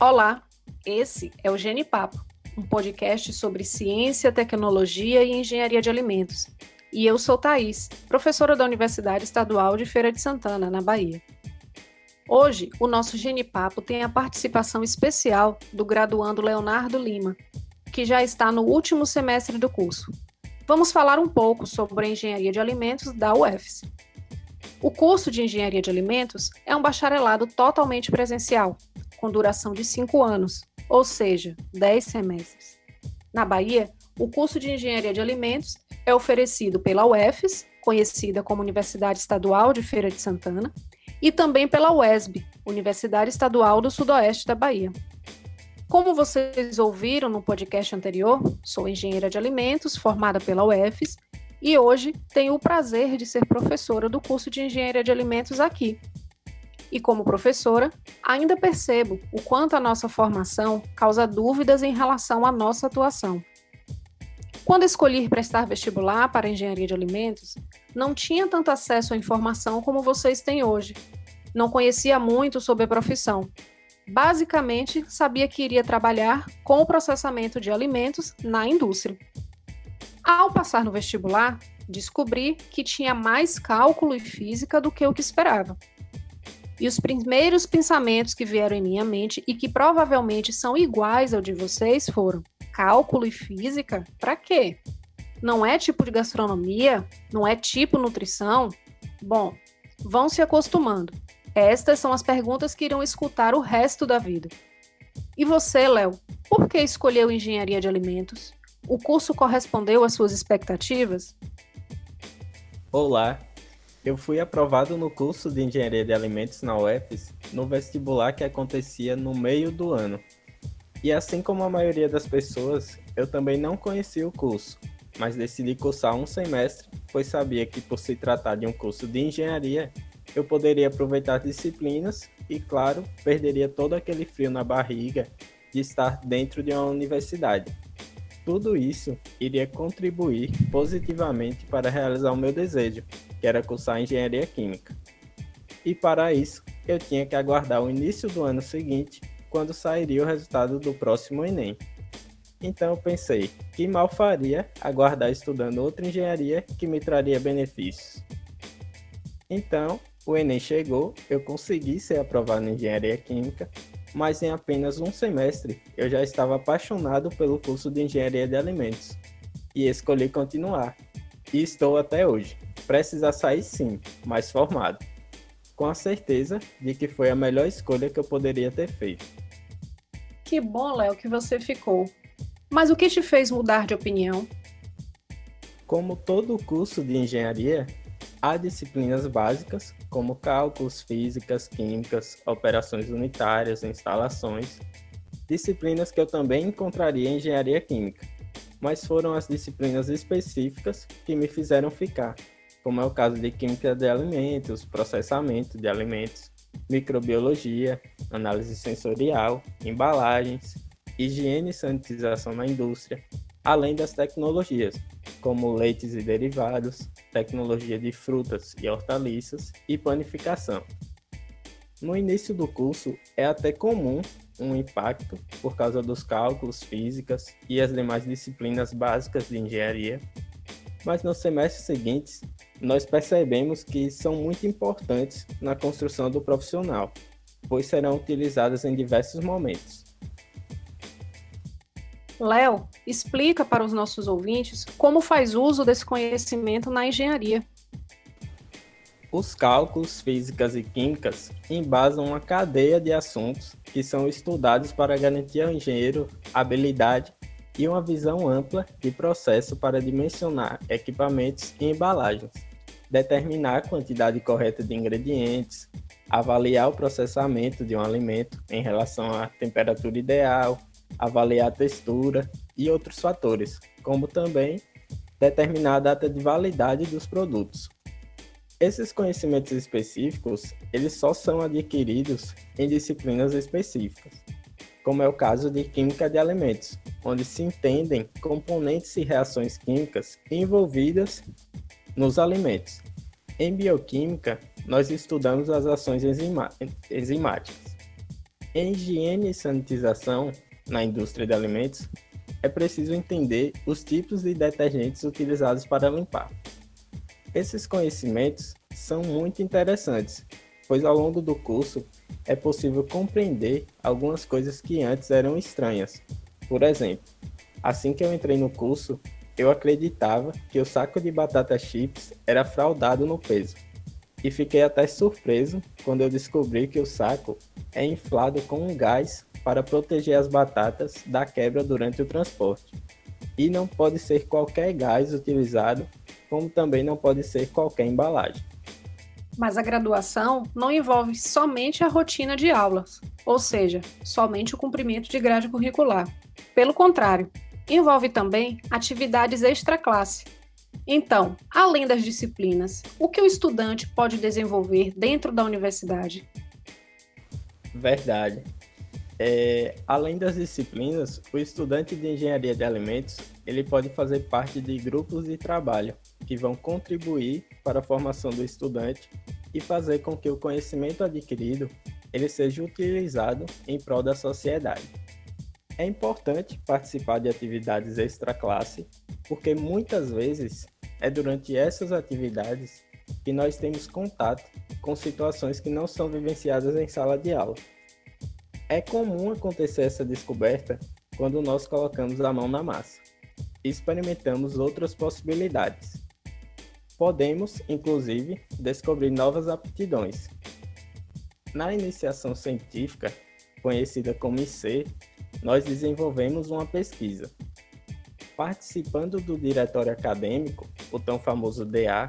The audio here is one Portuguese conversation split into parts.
Olá, esse é o Genipapo, um podcast sobre ciência, tecnologia e engenharia de alimentos. E eu sou Thaís, professora da Universidade Estadual de Feira de Santana, na Bahia. Hoje, o nosso Genipapo tem a participação especial do graduando Leonardo Lima, que já está no último semestre do curso. Vamos falar um pouco sobre a engenharia de alimentos da UFS. O curso de engenharia de alimentos é um bacharelado totalmente presencial, com duração de cinco anos, ou seja, dez semestres. Na Bahia, o curso de engenharia de alimentos é oferecido pela UFS, conhecida como Universidade Estadual de Feira de Santana, e também pela UESB, Universidade Estadual do Sudoeste da Bahia. Como vocês ouviram no podcast anterior, sou engenheira de alimentos formada pela UFES e hoje tenho o prazer de ser professora do curso de engenharia de alimentos aqui. E como professora, ainda percebo o quanto a nossa formação causa dúvidas em relação à nossa atuação. Quando escolhi prestar vestibular para engenharia de alimentos, não tinha tanto acesso à informação como vocês têm hoje. Não conhecia muito sobre a profissão Basicamente, sabia que iria trabalhar com o processamento de alimentos na indústria. Ao passar no vestibular, descobri que tinha mais cálculo e física do que o que esperava. E os primeiros pensamentos que vieram em minha mente e que provavelmente são iguais ao de vocês foram: cálculo e física? Para quê? Não é tipo de gastronomia? Não é tipo nutrição? Bom, vão se acostumando. Estas são as perguntas que irão escutar o resto da vida. E você, Léo, por que escolheu engenharia de alimentos? O curso correspondeu às suas expectativas? Olá, eu fui aprovado no curso de engenharia de alimentos na UFES no vestibular que acontecia no meio do ano. E assim como a maioria das pessoas, eu também não conhecia o curso, mas decidi cursar um semestre, pois sabia que por se tratar de um curso de engenharia, eu poderia aproveitar disciplinas e, claro, perderia todo aquele frio na barriga de estar dentro de uma universidade. Tudo isso iria contribuir positivamente para realizar o meu desejo, que era cursar engenharia química. E para isso, eu tinha que aguardar o início do ano seguinte, quando sairia o resultado do próximo Enem. Então eu pensei, que mal faria aguardar estudando outra engenharia que me traria benefícios. Então, o Enem chegou, eu consegui ser aprovado em engenharia química, mas em apenas um semestre eu já estava apaixonado pelo curso de engenharia de alimentos e escolhi continuar. E estou até hoje. Precisa sair sim, mas formado. Com a certeza de que foi a melhor escolha que eu poderia ter feito. Que bom, Léo, que você ficou. Mas o que te fez mudar de opinião? Como todo curso de engenharia, Há disciplinas básicas, como cálculos, físicas, químicas, operações unitárias, instalações, disciplinas que eu também encontraria em engenharia química, mas foram as disciplinas específicas que me fizeram ficar, como é o caso de química de alimentos, processamento de alimentos, microbiologia, análise sensorial, embalagens, higiene e sanitização na indústria, além das tecnologias, como leites e derivados, tecnologia de frutas e hortaliças e panificação. No início do curso é até comum um impacto por causa dos cálculos, físicas e as demais disciplinas básicas de engenharia, mas nos semestres seguintes nós percebemos que são muito importantes na construção do profissional, pois serão utilizadas em diversos momentos. Léo, explica para os nossos ouvintes como faz uso desse conhecimento na engenharia. Os cálculos, físicas e químicas embasam uma cadeia de assuntos que são estudados para garantir ao engenheiro habilidade e uma visão ampla de processo para dimensionar equipamentos e embalagens, determinar a quantidade correta de ingredientes, avaliar o processamento de um alimento em relação à temperatura ideal, avaliar a textura e outros fatores, como também determinar a data de validade dos produtos. Esses conhecimentos específicos, eles só são adquiridos em disciplinas específicas, como é o caso de química de alimentos, onde se entendem componentes e reações químicas envolvidas nos alimentos. Em bioquímica, nós estudamos as ações enzima enzimáticas. Em higiene e sanitização na indústria de alimentos, é preciso entender os tipos de detergentes utilizados para limpar. Esses conhecimentos são muito interessantes, pois ao longo do curso é possível compreender algumas coisas que antes eram estranhas. Por exemplo, assim que eu entrei no curso, eu acreditava que o saco de batata chips era fraudado no peso. E fiquei até surpreso quando eu descobri que o saco é inflado com um gás para proteger as batatas da quebra durante o transporte. E não pode ser qualquer gás utilizado, como também não pode ser qualquer embalagem. Mas a graduação não envolve somente a rotina de aulas, ou seja, somente o cumprimento de grade curricular. Pelo contrário, envolve também atividades extra-classe. Então, além das disciplinas, o que o estudante pode desenvolver dentro da universidade? Verdade. É, além das disciplinas, o estudante de engenharia de alimentos ele pode fazer parte de grupos de trabalho que vão contribuir para a formação do estudante e fazer com que o conhecimento adquirido ele seja utilizado em prol da sociedade. É importante participar de atividades extra-classe, porque muitas vezes é durante essas atividades que nós temos contato com situações que não são vivenciadas em sala de aula. É comum acontecer essa descoberta quando nós colocamos a mão na massa e experimentamos outras possibilidades. Podemos, inclusive, descobrir novas aptidões. Na iniciação científica, conhecida como IC, nós desenvolvemos uma pesquisa. Participando do diretório acadêmico, o tão famoso DA,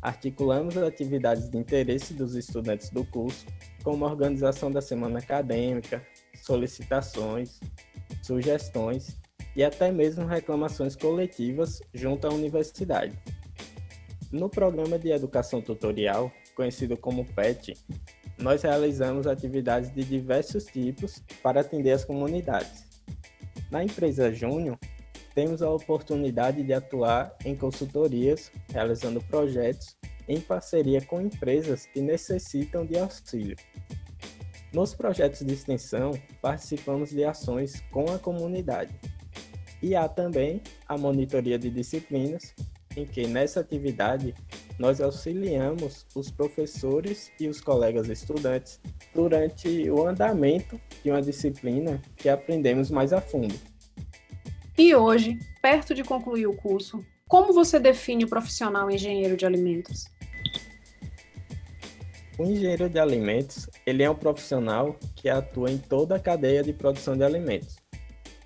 articulamos atividades de interesse dos estudantes do curso, como organização da semana acadêmica, solicitações, sugestões e até mesmo reclamações coletivas junto à universidade. No programa de educação tutorial, conhecido como PET, nós realizamos atividades de diversos tipos para atender as comunidades. Na empresa Júnior, temos a oportunidade de atuar em consultorias, realizando projetos em parceria com empresas que necessitam de auxílio. Nos projetos de extensão, participamos de ações com a comunidade. E há também a monitoria de disciplinas, em que nessa atividade nós auxiliamos os professores e os colegas estudantes durante o andamento de uma disciplina que aprendemos mais a fundo. E hoje, perto de concluir o curso, como você define o profissional engenheiro de alimentos? O engenheiro de alimentos, ele é um profissional que atua em toda a cadeia de produção de alimentos,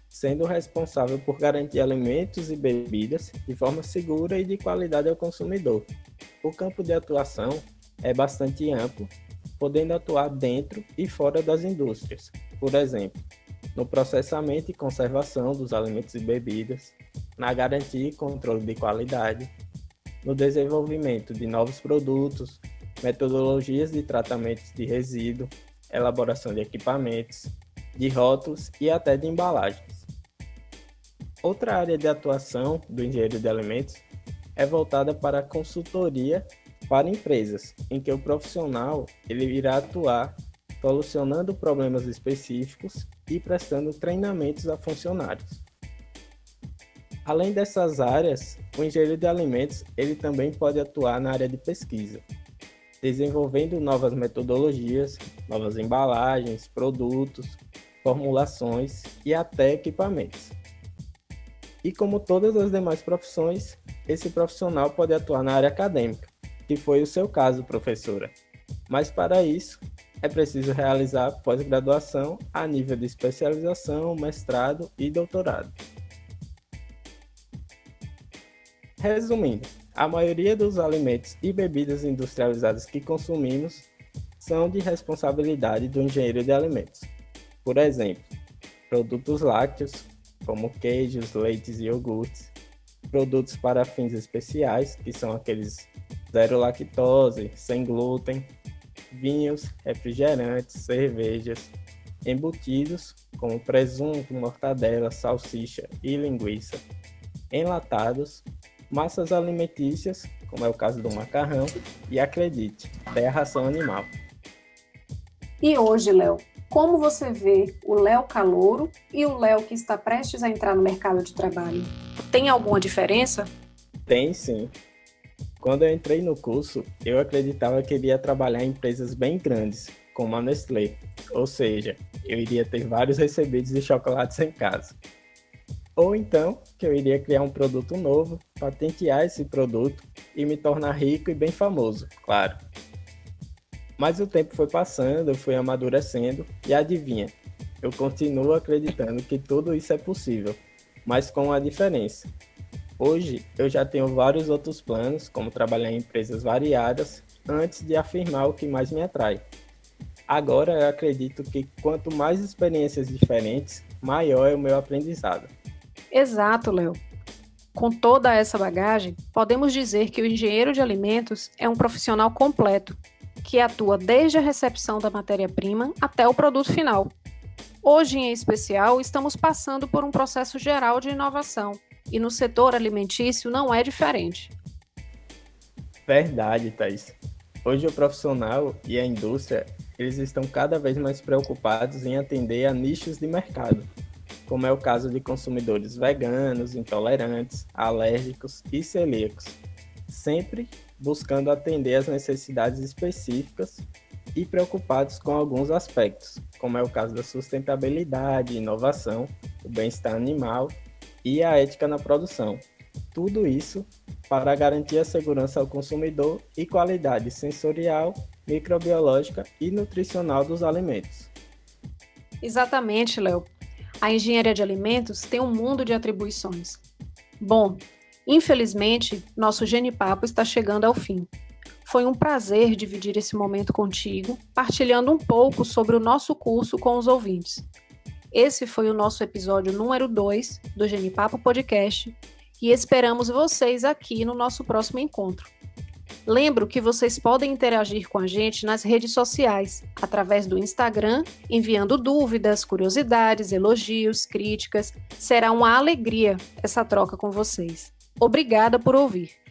sendo responsável por garantir alimentos e bebidas de forma segura e de qualidade ao consumidor. O campo de atuação é bastante amplo, podendo atuar dentro e fora das indústrias. Por exemplo, no processamento e conservação dos alimentos e bebidas, na garantia e controle de qualidade, no desenvolvimento de novos produtos, metodologias de tratamento de resíduo, elaboração de equipamentos, de rótulos e até de embalagens. Outra área de atuação do engenheiro de alimentos é voltada para a consultoria para empresas, em que o profissional ele irá atuar solucionando problemas específicos e prestando treinamentos a funcionários. Além dessas áreas, o engenheiro de alimentos ele também pode atuar na área de pesquisa, desenvolvendo novas metodologias, novas embalagens, produtos, formulações e até equipamentos. E como todas as demais profissões, esse profissional pode atuar na área acadêmica, que foi o seu caso, professora. Mas para isso, é preciso realizar pós-graduação a nível de especialização, mestrado e doutorado. Resumindo, a maioria dos alimentos e bebidas industrializadas que consumimos são de responsabilidade do engenheiro de alimentos. Por exemplo, produtos lácteos, como queijos, leites e iogurtes, produtos para fins especiais, que são aqueles zero lactose, sem glúten, vinhos, refrigerantes, cervejas, embutidos, como presunto, mortadela, salsicha e linguiça, enlatados, massas alimentícias, como é o caso do macarrão, e acredite, até a ração animal. E hoje, Léo, como você vê o Léo calouro e o Léo que está prestes a entrar no mercado de trabalho? Tem alguma diferença? Tem sim. Quando eu entrei no curso, eu acreditava que iria trabalhar em empresas bem grandes, como a Nestlé, ou seja, eu iria ter vários recebidos de chocolates em casa. Ou então que eu iria criar um produto novo, patentear esse produto e me tornar rico e bem famoso, claro. Mas o tempo foi passando, eu fui amadurecendo e adivinha, eu continuo acreditando que tudo isso é possível, mas com uma diferença. Hoje eu já tenho vários outros planos, como trabalhar em empresas variadas, antes de afirmar o que mais me atrai. Agora eu acredito que quanto mais experiências diferentes, maior é o meu aprendizado. Exato, Léo. Com toda essa bagagem, podemos dizer que o engenheiro de alimentos é um profissional completo, que atua desde a recepção da matéria-prima até o produto final. Hoje, em especial, estamos passando por um processo geral de inovação, e no setor alimentício não é diferente. Verdade, Thais. Hoje o profissional e a indústria, eles estão cada vez mais preocupados em atender a nichos de mercado, como é o caso de consumidores veganos, intolerantes, alérgicos e celíacos, sempre buscando atender às necessidades específicas e preocupados com alguns aspectos, como é o caso da sustentabilidade, inovação, o bem-estar animal e a ética na produção. Tudo isso para garantir a segurança ao consumidor e qualidade sensorial, microbiológica e nutricional dos alimentos. Exatamente, Léo. A engenharia de alimentos tem um mundo de atribuições. Bom, infelizmente, nosso Genipapo está chegando ao fim. Foi um prazer dividir esse momento contigo, partilhando um pouco sobre o nosso curso com os ouvintes. Esse foi o nosso episódio número 2 do Genipapo Podcast e esperamos vocês aqui no nosso próximo encontro. Lembro que vocês podem interagir com a gente nas redes sociais, através do Instagram, enviando dúvidas, curiosidades, elogios, críticas. Será uma alegria essa troca com vocês. Obrigada por ouvir.